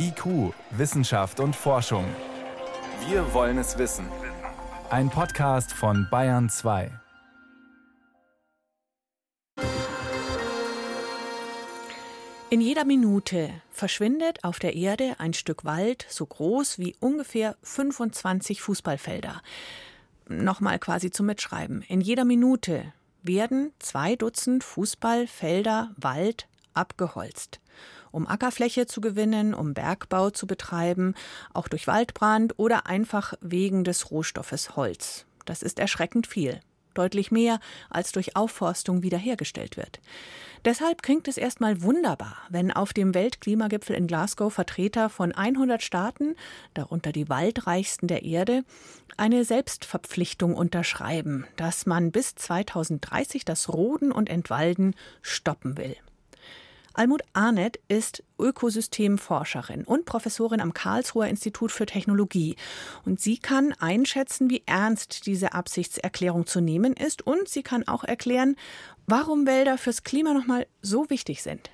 IQ, Wissenschaft und Forschung. Wir wollen es wissen. Ein Podcast von Bayern 2. In jeder Minute verschwindet auf der Erde ein Stück Wald so groß wie ungefähr 25 Fußballfelder. Nochmal quasi zum Mitschreiben. In jeder Minute werden zwei Dutzend Fußballfelder Wald abgeholzt um Ackerfläche zu gewinnen, um Bergbau zu betreiben, auch durch Waldbrand oder einfach wegen des Rohstoffes Holz. Das ist erschreckend viel, deutlich mehr als durch Aufforstung wiederhergestellt wird. Deshalb klingt es erstmal wunderbar, wenn auf dem Weltklimagipfel in Glasgow Vertreter von 100 Staaten, darunter die waldreichsten der Erde, eine Selbstverpflichtung unterschreiben, dass man bis 2030 das Roden und Entwalden stoppen will. Almut Arnett ist Ökosystemforscherin und Professorin am Karlsruher Institut für Technologie. Und sie kann einschätzen, wie ernst diese Absichtserklärung zu nehmen ist. Und sie kann auch erklären, warum Wälder fürs Klima nochmal so wichtig sind.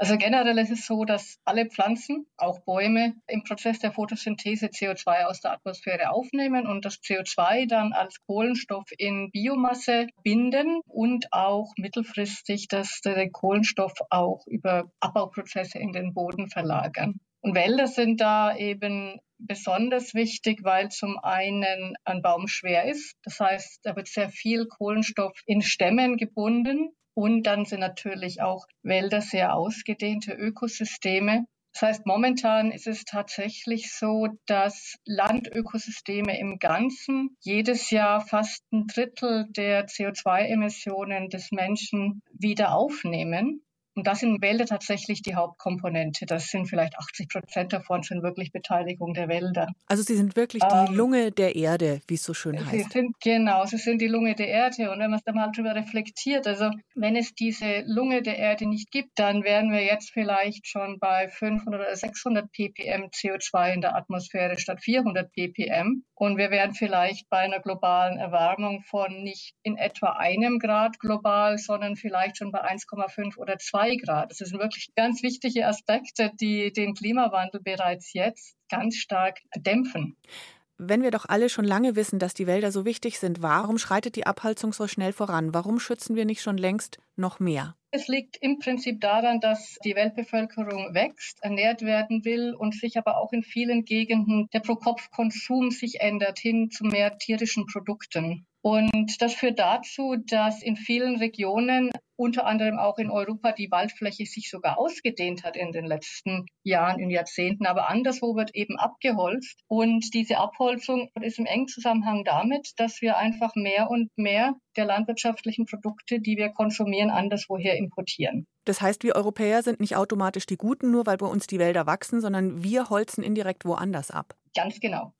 Also generell ist es so, dass alle Pflanzen, auch Bäume, im Prozess der Photosynthese CO2 aus der Atmosphäre aufnehmen und das CO2 dann als Kohlenstoff in Biomasse binden und auch mittelfristig das, den Kohlenstoff auch über Abbauprozesse in den Boden verlagern. Und Wälder sind da eben besonders wichtig, weil zum einen ein Baum schwer ist. Das heißt, da wird sehr viel Kohlenstoff in Stämmen gebunden und dann sind natürlich auch Wälder sehr ausgedehnte Ökosysteme. Das heißt, momentan ist es tatsächlich so, dass Landökosysteme im Ganzen jedes Jahr fast ein Drittel der CO2-Emissionen des Menschen wieder aufnehmen. Und das sind Wälder tatsächlich die Hauptkomponente. Das sind vielleicht 80 Prozent davon sind wirklich Beteiligung der Wälder. Also sie sind wirklich die ähm, Lunge der Erde, wie es so schön heißt. Sie sind, genau, sie sind die Lunge der Erde. Und wenn man es da mal drüber reflektiert, also wenn es diese Lunge der Erde nicht gibt, dann wären wir jetzt vielleicht schon bei 500 oder 600 ppm CO2 in der Atmosphäre statt 400 ppm. Und wir wären vielleicht bei einer globalen Erwärmung von nicht in etwa einem Grad global, sondern vielleicht schon bei 1,5 oder 2 2 Grad. Das sind wirklich ganz wichtige Aspekte, die den Klimawandel bereits jetzt ganz stark dämpfen. Wenn wir doch alle schon lange wissen, dass die Wälder so wichtig sind, warum schreitet die Abholzung so schnell voran? Warum schützen wir nicht schon längst noch mehr? Es liegt im Prinzip daran, dass die Weltbevölkerung wächst, ernährt werden will und sich aber auch in vielen Gegenden der Pro-Kopf-Konsum sich ändert hin zu mehr tierischen Produkten. Und das führt dazu, dass in vielen Regionen, unter anderem auch in Europa, die Waldfläche sich sogar ausgedehnt hat in den letzten Jahren, in Jahrzehnten. Aber anderswo wird eben abgeholzt. Und diese Abholzung ist im engen Zusammenhang damit, dass wir einfach mehr und mehr der landwirtschaftlichen Produkte, die wir konsumieren, anderswoher importieren. Das heißt, wir Europäer sind nicht automatisch die Guten, nur weil bei uns die Wälder wachsen, sondern wir holzen indirekt woanders ab. Ganz genau.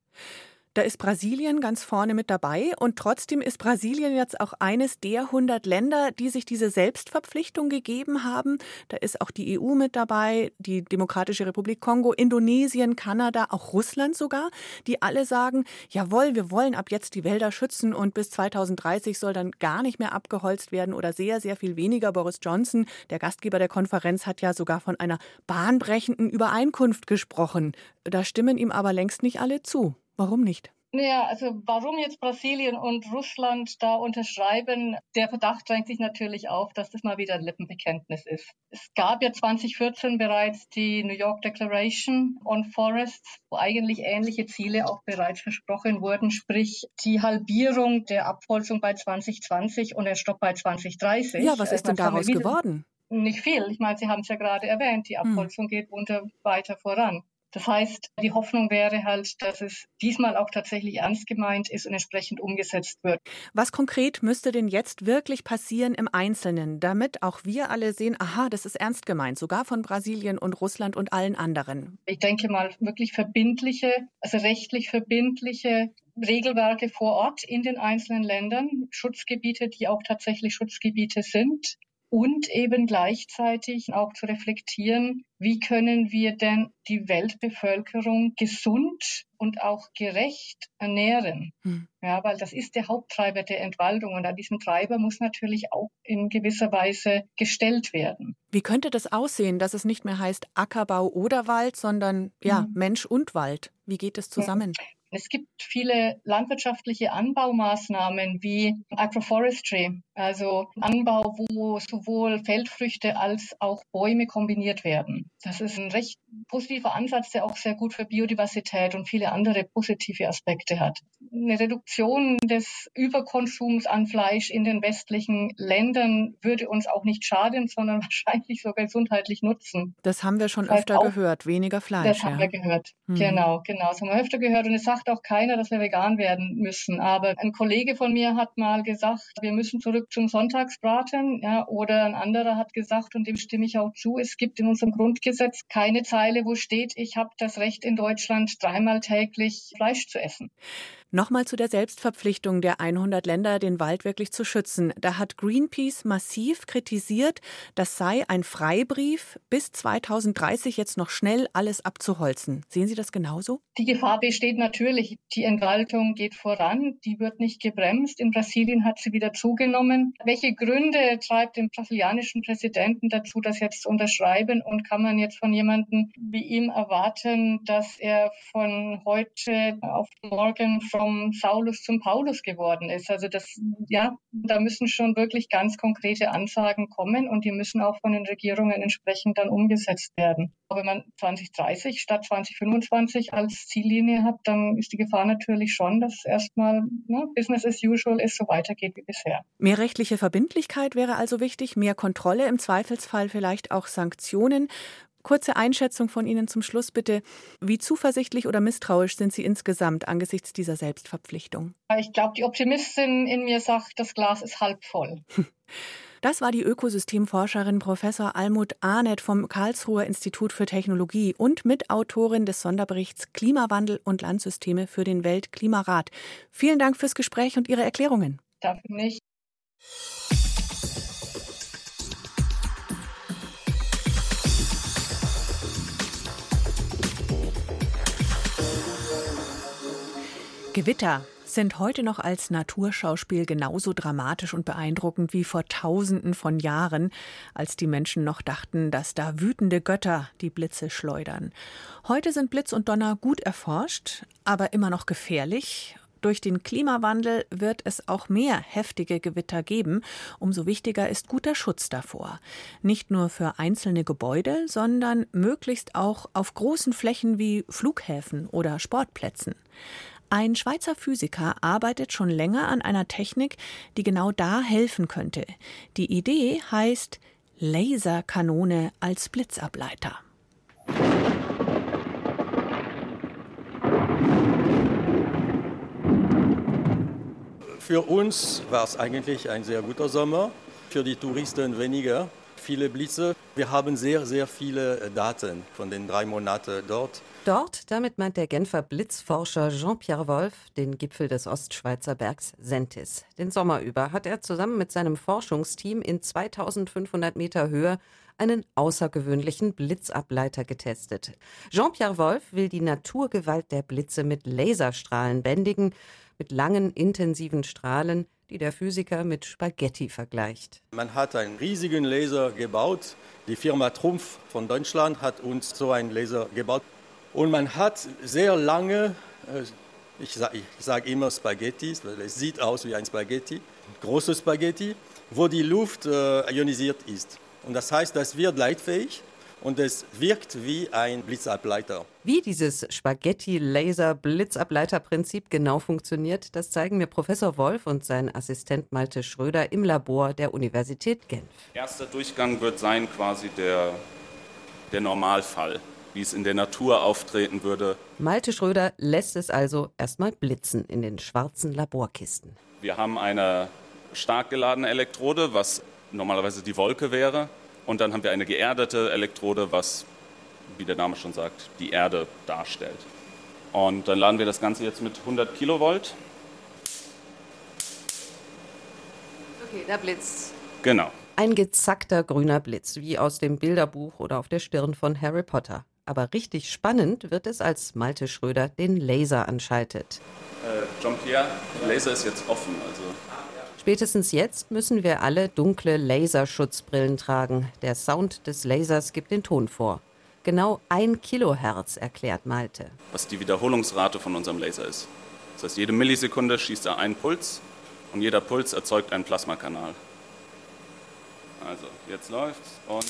Da ist Brasilien ganz vorne mit dabei und trotzdem ist Brasilien jetzt auch eines der 100 Länder, die sich diese Selbstverpflichtung gegeben haben. Da ist auch die EU mit dabei, die Demokratische Republik Kongo, Indonesien, Kanada, auch Russland sogar, die alle sagen, jawohl, wir wollen ab jetzt die Wälder schützen und bis 2030 soll dann gar nicht mehr abgeholzt werden oder sehr, sehr viel weniger. Boris Johnson, der Gastgeber der Konferenz, hat ja sogar von einer bahnbrechenden Übereinkunft gesprochen. Da stimmen ihm aber längst nicht alle zu. Warum nicht? Naja, also warum jetzt Brasilien und Russland da unterschreiben, der Verdacht drängt sich natürlich auf, dass das mal wieder ein Lippenbekenntnis ist. Es gab ja 2014 bereits die New York Declaration on Forests, wo eigentlich ähnliche Ziele auch bereits versprochen wurden, sprich die Halbierung der Abholzung bei 2020 und der Stopp bei 2030. Ja, was ist denn daraus geworden? Nicht viel. Ich meine, Sie haben es ja gerade erwähnt, die hm. Abholzung hm. geht unter weiter voran. Das heißt, die Hoffnung wäre halt, dass es diesmal auch tatsächlich ernst gemeint ist und entsprechend umgesetzt wird. Was konkret müsste denn jetzt wirklich passieren im Einzelnen, damit auch wir alle sehen, aha, das ist ernst gemeint, sogar von Brasilien und Russland und allen anderen? Ich denke mal wirklich verbindliche, also rechtlich verbindliche Regelwerke vor Ort in den einzelnen Ländern, Schutzgebiete, die auch tatsächlich Schutzgebiete sind, und eben gleichzeitig auch zu reflektieren, wie können wir denn die Weltbevölkerung gesund und auch gerecht ernähren? Hm. Ja, weil das ist der Haupttreiber der Entwaldung und an diesem Treiber muss natürlich auch in gewisser Weise gestellt werden. Wie könnte das aussehen, dass es nicht mehr heißt Ackerbau oder Wald, sondern ja, hm. Mensch und Wald? Wie geht es zusammen? Es gibt viele landwirtschaftliche Anbaumaßnahmen wie Agroforestry, also Anbau, wo sowohl Feldfrüchte als auch Bäume kombiniert werden. Das ist ein recht positiver Ansatz, der auch sehr gut für Biodiversität und viele andere positive Aspekte hat. Eine Reduktion des Überkonsums an Fleisch in den westlichen Ländern würde uns auch nicht schaden, sondern wahrscheinlich sogar gesundheitlich nutzen. Das haben wir schon das heißt öfter auch, gehört, weniger Fleisch. Das ja. haben wir gehört, mhm. genau, genau. Das haben wir öfter gehört und es sagt auch keiner, dass wir vegan werden müssen. Aber ein Kollege von mir hat mal gesagt, wir müssen zurück zum Sonntagsbraten, ja, oder ein anderer hat gesagt, und dem stimme ich auch zu, es gibt in unserem Grundgesetz keine Zeile, wo steht, ich habe das Recht in Deutschland dreimal täglich Fleisch zu essen. Nochmal zu der Selbstverpflichtung der 100 Länder, den Wald wirklich zu schützen. Da hat Greenpeace massiv kritisiert, das sei ein Freibrief, bis 2030 jetzt noch schnell alles abzuholzen. Sehen Sie das genauso? Die Gefahr besteht natürlich. Die Entwaldung geht voran, die wird nicht gebremst. In Brasilien hat sie wieder zugenommen. Welche Gründe treibt den brasilianischen Präsidenten dazu, das jetzt zu unterschreiben? Und kann man jetzt von jemandem wie ihm erwarten, dass er von heute auf morgen vom Saulus zum Paulus geworden ist. Also das, ja, da müssen schon wirklich ganz konkrete Ansagen kommen und die müssen auch von den Regierungen entsprechend dann umgesetzt werden. Aber wenn man 2030 statt 2025 als Ziellinie hat, dann ist die Gefahr natürlich schon, dass erstmal ne, Business as usual ist, so weitergeht wie bisher. Mehr rechtliche Verbindlichkeit wäre also wichtig, mehr Kontrolle, im Zweifelsfall vielleicht auch Sanktionen. Kurze Einschätzung von Ihnen zum Schluss bitte. Wie zuversichtlich oder misstrauisch sind Sie insgesamt angesichts dieser Selbstverpflichtung? Ich glaube, die Optimistin in mir sagt, das Glas ist halb voll. Das war die Ökosystemforscherin Professor Almut Arnett vom Karlsruher Institut für Technologie und Mitautorin des Sonderberichts Klimawandel und Landsysteme für den Weltklimarat. Vielen Dank fürs Gespräch und Ihre Erklärungen. Dafür nicht. Gewitter sind heute noch als Naturschauspiel genauso dramatisch und beeindruckend wie vor Tausenden von Jahren, als die Menschen noch dachten, dass da wütende Götter die Blitze schleudern. Heute sind Blitz und Donner gut erforscht, aber immer noch gefährlich. Durch den Klimawandel wird es auch mehr heftige Gewitter geben. Umso wichtiger ist guter Schutz davor. Nicht nur für einzelne Gebäude, sondern möglichst auch auf großen Flächen wie Flughäfen oder Sportplätzen. Ein Schweizer Physiker arbeitet schon länger an einer Technik, die genau da helfen könnte. Die Idee heißt Laserkanone als Blitzableiter. Für uns war es eigentlich ein sehr guter Sommer, für die Touristen weniger. Viele Blitze. Wir haben sehr, sehr viele Daten von den drei Monaten dort. Dort, damit meint der Genfer Blitzforscher Jean-Pierre Wolf den Gipfel des Ostschweizer Bergs Sentis. Den Sommer über hat er zusammen mit seinem Forschungsteam in 2500 Meter Höhe einen außergewöhnlichen Blitzableiter getestet. Jean-Pierre Wolf will die Naturgewalt der Blitze mit Laserstrahlen bändigen, mit langen, intensiven Strahlen, die der Physiker mit Spaghetti vergleicht. Man hat einen riesigen Laser gebaut. Die Firma Trumpf von Deutschland hat uns so einen Laser gebaut. Und man hat sehr lange, äh, ich sage sag immer Spaghetti, weil es sieht aus wie ein Spaghetti, große Spaghetti, wo die Luft äh, ionisiert ist. Und das heißt, das wird leitfähig und es wirkt wie ein Blitzableiter. Wie dieses Spaghetti-Laser-Blitzableiter-Prinzip genau funktioniert, das zeigen mir Professor Wolf und sein Assistent Malte Schröder im Labor der Universität Genf. Erster Durchgang wird sein quasi der, der Normalfall wie es in der Natur auftreten würde. Malte Schröder lässt es also erstmal blitzen in den schwarzen Laborkisten. Wir haben eine stark geladene Elektrode, was normalerweise die Wolke wäre. Und dann haben wir eine geerdete Elektrode, was, wie der Name schon sagt, die Erde darstellt. Und dann laden wir das Ganze jetzt mit 100 Kilovolt. Okay, da blitzt. Genau. Ein gezackter grüner Blitz, wie aus dem Bilderbuch oder auf der Stirn von Harry Potter. Aber richtig spannend wird es, als Malte Schröder den Laser anschaltet. Äh, Jean-Pierre, Laser ist jetzt offen, also Spätestens jetzt müssen wir alle dunkle Laserschutzbrillen tragen. Der Sound des Lasers gibt den Ton vor. Genau ein Kilohertz, erklärt Malte. Was die Wiederholungsrate von unserem Laser ist. Das heißt, jede Millisekunde schießt er einen Puls und jeder Puls erzeugt einen Plasmakanal. Also, jetzt läuft's und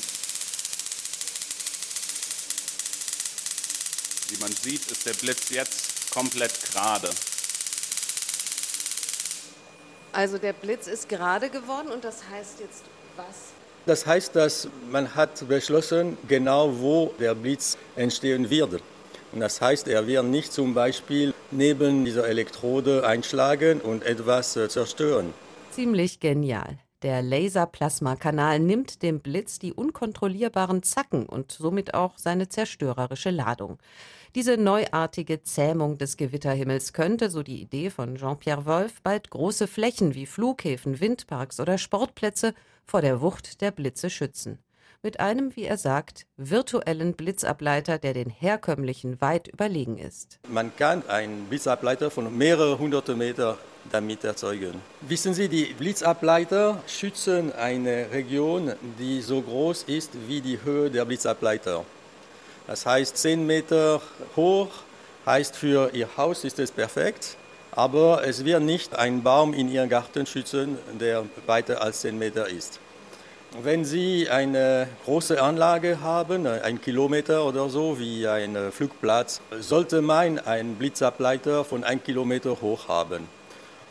wie man sieht, ist der Blitz jetzt komplett gerade. Also der Blitz ist gerade geworden und das heißt jetzt was? Das heißt, dass man hat beschlossen, genau wo der Blitz entstehen wird. Und das heißt, er wird nicht zum Beispiel neben dieser Elektrode einschlagen und etwas äh, zerstören. Ziemlich genial. Der Laserplasmakanal nimmt dem Blitz die unkontrollierbaren Zacken und somit auch seine zerstörerische Ladung. Diese neuartige Zähmung des Gewitterhimmels könnte, so die Idee von Jean-Pierre Wolf, bald große Flächen wie Flughäfen, Windparks oder Sportplätze vor der Wucht der Blitze schützen. Mit einem, wie er sagt, virtuellen Blitzableiter, der den herkömmlichen weit überlegen ist. Man kann einen Blitzableiter von mehreren hunderte Meter damit erzeugen. Wissen Sie, die Blitzableiter schützen eine Region, die so groß ist wie die Höhe der Blitzableiter. Das heißt, 10 Meter hoch heißt für Ihr Haus ist es perfekt, aber es wird nicht einen Baum in Ihrem Garten schützen, der weiter als 10 Meter ist. Wenn Sie eine große Anlage haben, ein Kilometer oder so, wie ein Flugplatz, sollte man einen Blitzableiter von einem Kilometer hoch haben.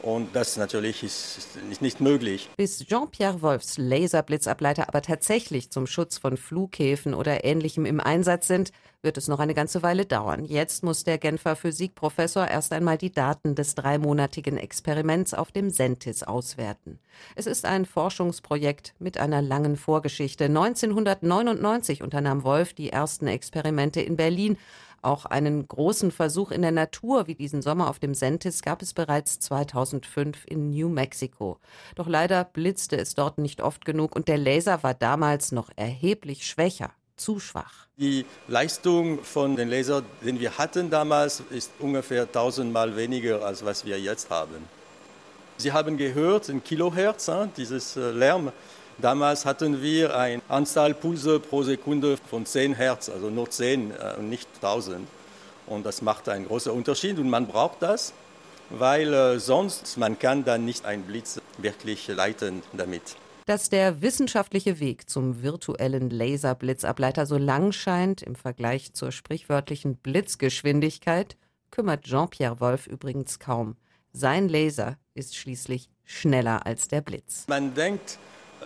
Und das natürlich ist, nicht möglich. Bis Jean-Pierre Wolfs Laserblitzableiter aber tatsächlich zum Schutz von Flughäfen oder Ähnlichem im Einsatz sind, wird es noch eine ganze Weile dauern. Jetzt muss der Genfer Physikprofessor erst einmal die Daten des dreimonatigen Experiments auf dem Sentis auswerten. Es ist ein Forschungsprojekt mit einer langen Vorgeschichte. 1999 unternahm Wolf die ersten Experimente in Berlin auch einen großen Versuch in der Natur wie diesen Sommer auf dem Sentis gab es bereits 2005 in New Mexico. Doch leider blitzte es dort nicht oft genug und der Laser war damals noch erheblich schwächer zu schwach. Die Leistung von den Lasern, den wir hatten damals, ist ungefähr tausendmal weniger als was wir jetzt haben. Sie haben gehört, ein Kilohertz, dieses äh, Lärm. Damals hatten wir eine Anzahl Pulse pro Sekunde von 10 Hertz, also nur 10 äh, und nicht 1000. Und das macht einen großen Unterschied und man braucht das, weil äh, sonst man kann dann nicht einen Blitz wirklich leiten damit. Dass der wissenschaftliche Weg zum virtuellen Laserblitzableiter so lang scheint im Vergleich zur sprichwörtlichen Blitzgeschwindigkeit, kümmert Jean-Pierre Wolf übrigens kaum. Sein Laser ist schließlich schneller als der Blitz. Man denkt,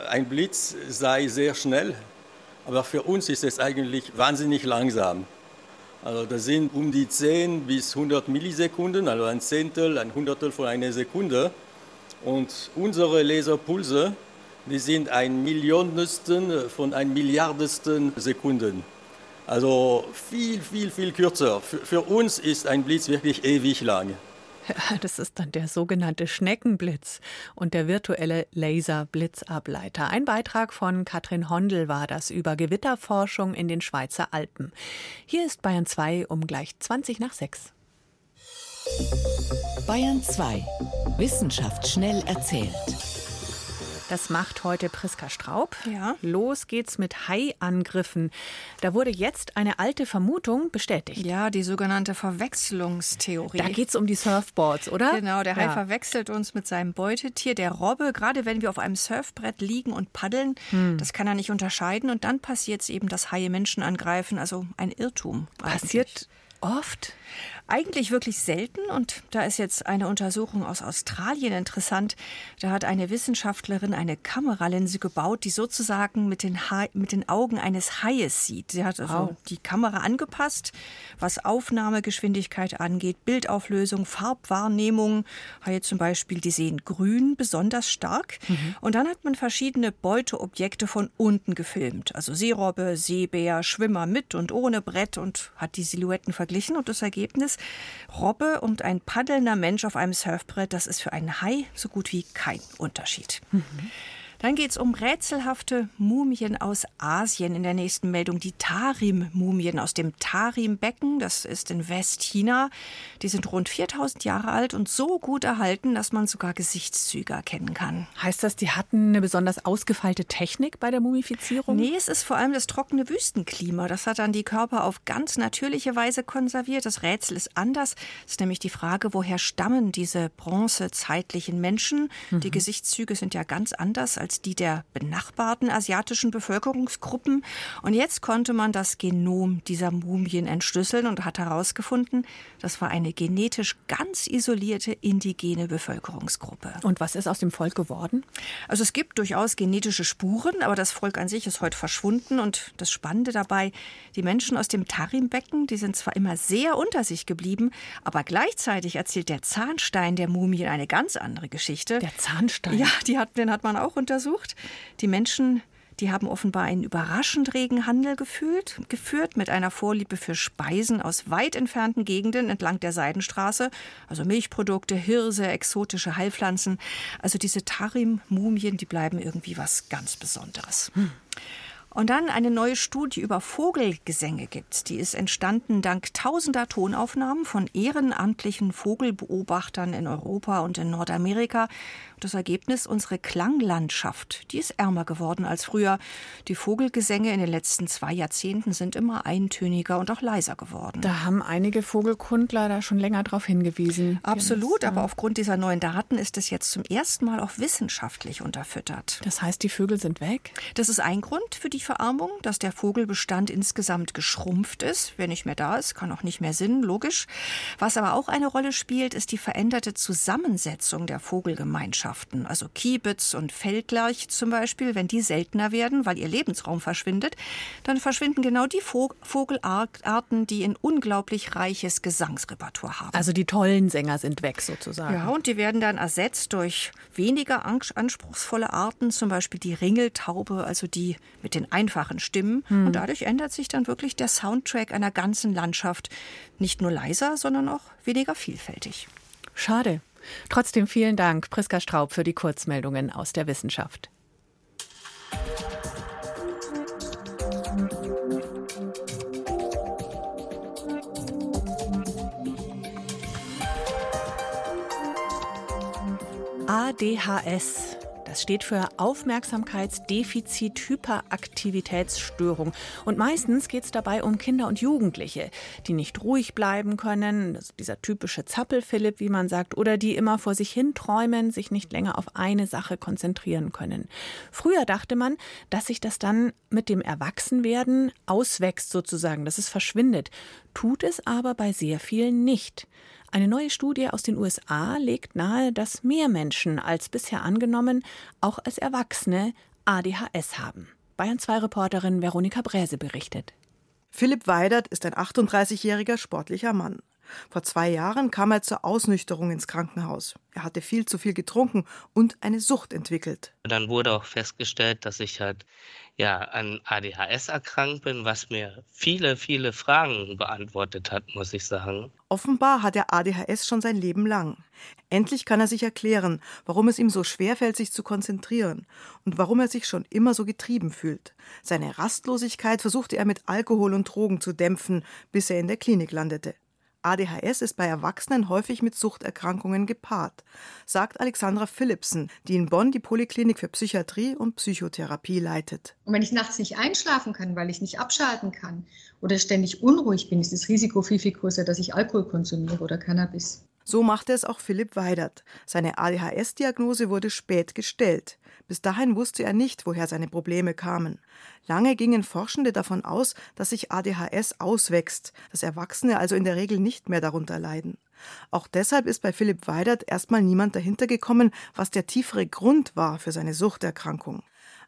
ein Blitz sei sehr schnell, aber für uns ist es eigentlich wahnsinnig langsam. Also das sind um die 10 bis 100 Millisekunden, also ein Zehntel, ein Hundertel von einer Sekunde. Und unsere Laserpulse, die sind ein Millionstel von ein Milliardesten Sekunden. Also viel, viel, viel kürzer. Für, für uns ist ein Blitz wirklich ewig lang. Das ist dann der sogenannte Schneckenblitz und der virtuelle Laserblitzableiter. Ein Beitrag von Katrin Hondel war das über Gewitterforschung in den Schweizer Alpen. Hier ist Bayern 2 um gleich 20 nach 6. Bayern 2. Wissenschaft schnell erzählt. Das macht heute Priska Straub. Ja. Los geht's mit Haiangriffen. Da wurde jetzt eine alte Vermutung bestätigt. Ja, die sogenannte Verwechslungstheorie. Da geht's um die Surfboards, oder? Genau, der Hai ja. verwechselt uns mit seinem Beutetier, der Robbe. Gerade wenn wir auf einem Surfbrett liegen und paddeln, hm. das kann er nicht unterscheiden. Und dann passiert es eben, dass Haie Menschen angreifen. Also ein Irrtum. Passiert eigentlich. Oft? Eigentlich wirklich selten und da ist jetzt eine Untersuchung aus Australien interessant. Da hat eine Wissenschaftlerin eine Kameralinse gebaut, die sozusagen mit den, ha mit den Augen eines Haies sieht. Sie hat also oh. die Kamera angepasst, was Aufnahmegeschwindigkeit angeht, Bildauflösung, Farbwahrnehmung. Haie zum Beispiel, die sehen grün besonders stark. Mhm. Und dann hat man verschiedene Beuteobjekte von unten gefilmt. Also Seerobbe, Seebär, Schwimmer mit und ohne Brett und hat die Silhouetten verglichen und das Ergebnis, Robbe und ein paddelnder Mensch auf einem Surfbrett, das ist für einen Hai so gut wie kein Unterschied. Mhm. Dann geht es um rätselhafte Mumien aus Asien in der nächsten Meldung. Die Tarim-Mumien aus dem Tarim-Becken, das ist in Westchina. Die sind rund 4000 Jahre alt und so gut erhalten, dass man sogar Gesichtszüge erkennen kann. Heißt das, die hatten eine besonders ausgefeilte Technik bei der Mumifizierung? Nee, es ist vor allem das trockene Wüstenklima. Das hat dann die Körper auf ganz natürliche Weise konserviert. Das Rätsel ist anders. Es ist nämlich die Frage, woher stammen diese bronzezeitlichen Menschen? Mhm. Die Gesichtszüge sind ja ganz anders als als die der benachbarten asiatischen Bevölkerungsgruppen. Und jetzt konnte man das Genom dieser Mumien entschlüsseln und hat herausgefunden, das war eine genetisch ganz isolierte indigene Bevölkerungsgruppe. Und was ist aus dem Volk geworden? Also es gibt durchaus genetische Spuren, aber das Volk an sich ist heute verschwunden. Und das Spannende dabei, die Menschen aus dem Tarimbecken, die sind zwar immer sehr unter sich geblieben, aber gleichzeitig erzählt der Zahnstein der Mumien eine ganz andere Geschichte. Der Zahnstein? Ja, die hat, den hat man auch unter untersucht. Die Menschen die haben offenbar einen überraschend regen Handel gefühlt, geführt mit einer Vorliebe für Speisen aus weit entfernten Gegenden entlang der Seidenstraße, also Milchprodukte, Hirse, exotische Heilpflanzen. Also diese Tarim-Mumien, die bleiben irgendwie was ganz Besonderes. Hm. Und dann eine neue Studie über Vogelgesänge gibt. Die ist entstanden dank tausender Tonaufnahmen von ehrenamtlichen Vogelbeobachtern in Europa und in Nordamerika. Das Ergebnis, unsere Klanglandschaft, die ist ärmer geworden als früher. Die Vogelgesänge in den letzten zwei Jahrzehnten sind immer eintöniger und auch leiser geworden. Da haben einige Vogelkundler da schon länger darauf hingewiesen. Absolut, aber aufgrund dieser neuen Daten ist es jetzt zum ersten Mal auch wissenschaftlich unterfüttert. Das heißt, die Vögel sind weg? Das ist ein Grund für die Verarmung, dass der Vogelbestand insgesamt geschrumpft ist. Wer nicht mehr da ist, kann auch nicht mehr Sinn, logisch. Was aber auch eine Rolle spielt, ist die veränderte Zusammensetzung der Vogelgemeinschaft. Ortschaften, also Kiebitz und Feldlerch zum Beispiel, wenn die seltener werden, weil ihr Lebensraum verschwindet, dann verschwinden genau die Vogelarten, die ein unglaublich reiches Gesangsrepertoire haben. Also die tollen Sänger sind weg sozusagen. Ja, und die werden dann ersetzt durch weniger anspruchsvolle Arten, zum Beispiel die Ringeltaube, also die mit den einfachen Stimmen. Hm. Und dadurch ändert sich dann wirklich der Soundtrack einer ganzen Landschaft. Nicht nur leiser, sondern auch weniger vielfältig. Schade. Trotzdem vielen Dank, Priska Straub, für die Kurzmeldungen aus der Wissenschaft. ADHS das steht für Aufmerksamkeitsdefizit-Hyperaktivitätsstörung. Und meistens geht es dabei um Kinder und Jugendliche, die nicht ruhig bleiben können, dieser typische Zappel-Philipp, wie man sagt, oder die immer vor sich hin träumen, sich nicht länger auf eine Sache konzentrieren können. Früher dachte man, dass sich das dann mit dem Erwachsenwerden auswächst sozusagen, dass es verschwindet. Tut es aber bei sehr vielen nicht. Eine neue Studie aus den USA legt nahe, dass mehr Menschen als bisher angenommen auch als Erwachsene ADHS haben. Bayern 2 Reporterin Veronika Bräse berichtet. Philipp Weidert ist ein 38-jähriger sportlicher Mann. Vor zwei Jahren kam er zur Ausnüchterung ins Krankenhaus. Er hatte viel zu viel getrunken und eine Sucht entwickelt. Dann wurde auch festgestellt, dass ich halt ja an ADHS erkrankt bin, was mir viele, viele Fragen beantwortet hat, muss ich sagen. Offenbar hat er ADHS schon sein Leben lang. Endlich kann er sich erklären, warum es ihm so schwerfällt, sich zu konzentrieren und warum er sich schon immer so getrieben fühlt. Seine Rastlosigkeit versuchte er mit Alkohol und Drogen zu dämpfen, bis er in der Klinik landete. ADHS ist bei Erwachsenen häufig mit Suchterkrankungen gepaart, sagt Alexandra Philipsen, die in Bonn die Poliklinik für Psychiatrie und Psychotherapie leitet. Und wenn ich nachts nicht einschlafen kann, weil ich nicht abschalten kann oder ständig unruhig bin, ist das Risiko viel, viel größer, dass ich Alkohol konsumiere oder Cannabis. So machte es auch Philipp Weidert. Seine ADHS-Diagnose wurde spät gestellt. Bis dahin wusste er nicht, woher seine Probleme kamen. Lange gingen Forschende davon aus, dass sich ADHS auswächst, dass Erwachsene also in der Regel nicht mehr darunter leiden. Auch deshalb ist bei Philipp Weidert erstmal niemand dahinter gekommen, was der tiefere Grund war für seine Suchterkrankung.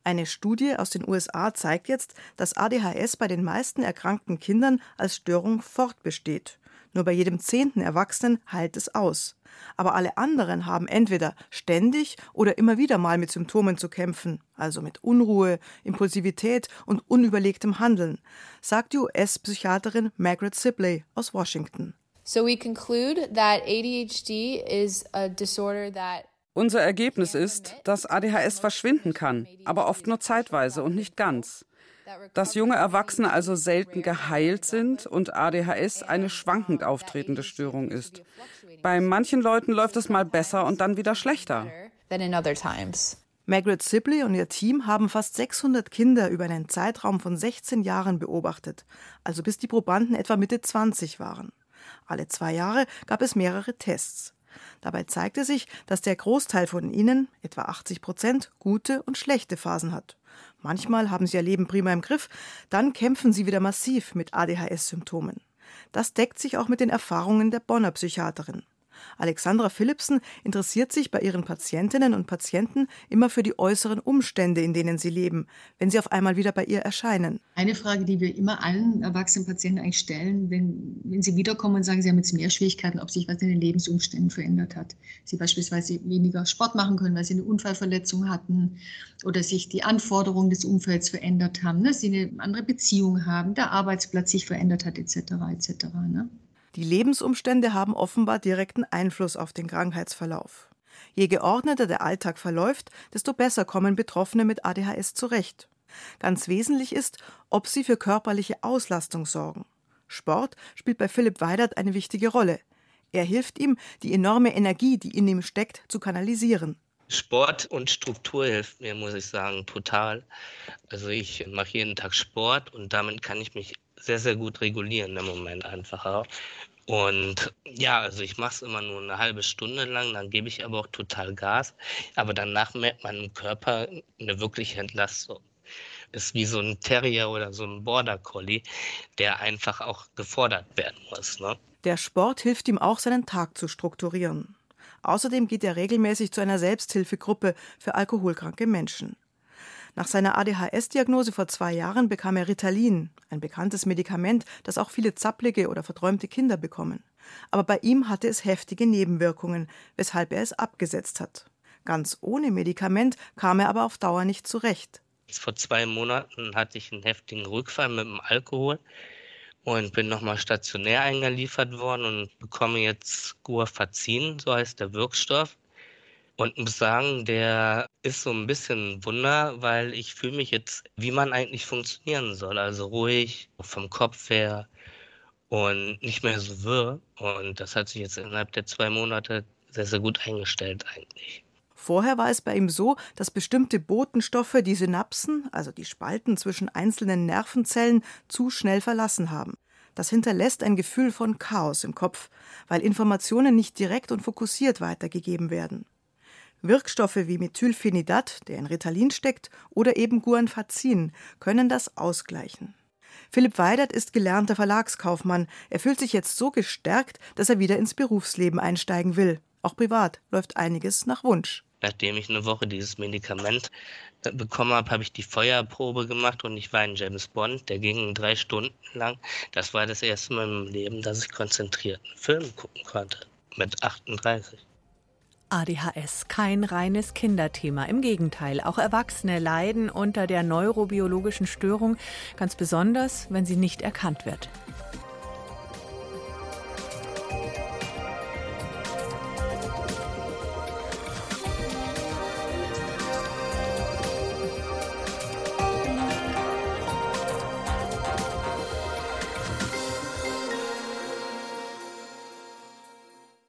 Eine Studie aus den USA zeigt jetzt, dass ADHS bei den meisten erkrankten Kindern als Störung fortbesteht. Nur bei jedem zehnten Erwachsenen heilt es aus. Aber alle anderen haben entweder ständig oder immer wieder mal mit Symptomen zu kämpfen, also mit Unruhe, Impulsivität und unüberlegtem Handeln, sagt die US-Psychiaterin Margaret Sibley aus Washington. So we conclude that ADHD is a disorder that Unser Ergebnis ist, dass ADHS verschwinden kann, aber oft nur zeitweise und nicht ganz. Dass junge Erwachsene also selten geheilt sind und ADHS eine schwankend auftretende Störung ist. Bei manchen Leuten läuft es mal besser und dann wieder schlechter. Margaret Sibley und ihr Team haben fast 600 Kinder über einen Zeitraum von 16 Jahren beobachtet, also bis die Probanden etwa Mitte 20 waren. Alle zwei Jahre gab es mehrere Tests. Dabei zeigte sich, dass der Großteil von ihnen, etwa 80 Prozent, gute und schlechte Phasen hat. Manchmal haben sie ihr Leben prima im Griff, dann kämpfen sie wieder massiv mit ADHS-Symptomen. Das deckt sich auch mit den Erfahrungen der Bonner Psychiaterin. Alexandra Philipsen interessiert sich bei ihren Patientinnen und Patienten immer für die äußeren Umstände, in denen sie leben, wenn sie auf einmal wieder bei ihr erscheinen. Eine Frage, die wir immer allen erwachsenen Patienten eigentlich stellen, wenn, wenn sie wiederkommen und sagen, sie haben jetzt mehr Schwierigkeiten, ob sich was in den Lebensumständen verändert hat. Sie beispielsweise weniger Sport machen können, weil sie eine Unfallverletzung hatten oder sich die Anforderungen des Umfelds verändert haben, dass ne? sie eine andere Beziehung haben, der Arbeitsplatz sich verändert hat, etc. etc. Die Lebensumstände haben offenbar direkten Einfluss auf den Krankheitsverlauf. Je geordneter der Alltag verläuft, desto besser kommen Betroffene mit ADHS zurecht. Ganz wesentlich ist, ob sie für körperliche Auslastung sorgen. Sport spielt bei Philipp Weidert eine wichtige Rolle. Er hilft ihm, die enorme Energie, die in ihm steckt, zu kanalisieren. Sport und Struktur hilft mir, muss ich sagen, total. Also ich mache jeden Tag Sport und damit kann ich mich sehr, sehr gut regulieren im Moment einfach auch. Und ja, also ich mache es immer nur eine halbe Stunde lang, dann gebe ich aber auch total Gas. Aber danach merkt man im Körper eine wirkliche Entlastung. Ist wie so ein Terrier oder so ein Border Collie, der einfach auch gefordert werden muss. Ne? Der Sport hilft ihm auch, seinen Tag zu strukturieren. Außerdem geht er regelmäßig zu einer Selbsthilfegruppe für alkoholkranke Menschen. Nach seiner ADHS-Diagnose vor zwei Jahren bekam er Ritalin, ein bekanntes Medikament, das auch viele zapplige oder verträumte Kinder bekommen. Aber bei ihm hatte es heftige Nebenwirkungen, weshalb er es abgesetzt hat. Ganz ohne Medikament kam er aber auf Dauer nicht zurecht. Vor zwei Monaten hatte ich einen heftigen Rückfall mit dem Alkohol und bin nochmal stationär eingeliefert worden und bekomme jetzt Guafazin, so heißt der Wirkstoff. Und muss sagen, der ist so ein bisschen ein Wunder, weil ich fühle mich jetzt, wie man eigentlich funktionieren soll. Also ruhig, vom Kopf her und nicht mehr so wirr. Und das hat sich jetzt innerhalb der zwei Monate sehr, sehr gut eingestellt eigentlich. Vorher war es bei ihm so, dass bestimmte Botenstoffe die Synapsen, also die Spalten zwischen einzelnen Nervenzellen, zu schnell verlassen haben. Das hinterlässt ein Gefühl von Chaos im Kopf, weil Informationen nicht direkt und fokussiert weitergegeben werden. Wirkstoffe wie Methylphenidat, der in Ritalin steckt, oder eben Guanfacin können das ausgleichen. Philipp Weidert ist gelernter Verlagskaufmann. Er fühlt sich jetzt so gestärkt, dass er wieder ins Berufsleben einsteigen will. Auch privat läuft einiges nach Wunsch. Nachdem ich eine Woche dieses Medikament äh, bekommen habe, habe ich die Feuerprobe gemacht und ich war in James Bond. Der ging drei Stunden lang. Das war das erste Mal im Leben, dass ich konzentriert einen Film gucken konnte. Mit 38. ADHS kein reines Kinderthema. Im Gegenteil, auch Erwachsene leiden unter der neurobiologischen Störung, ganz besonders, wenn sie nicht erkannt wird.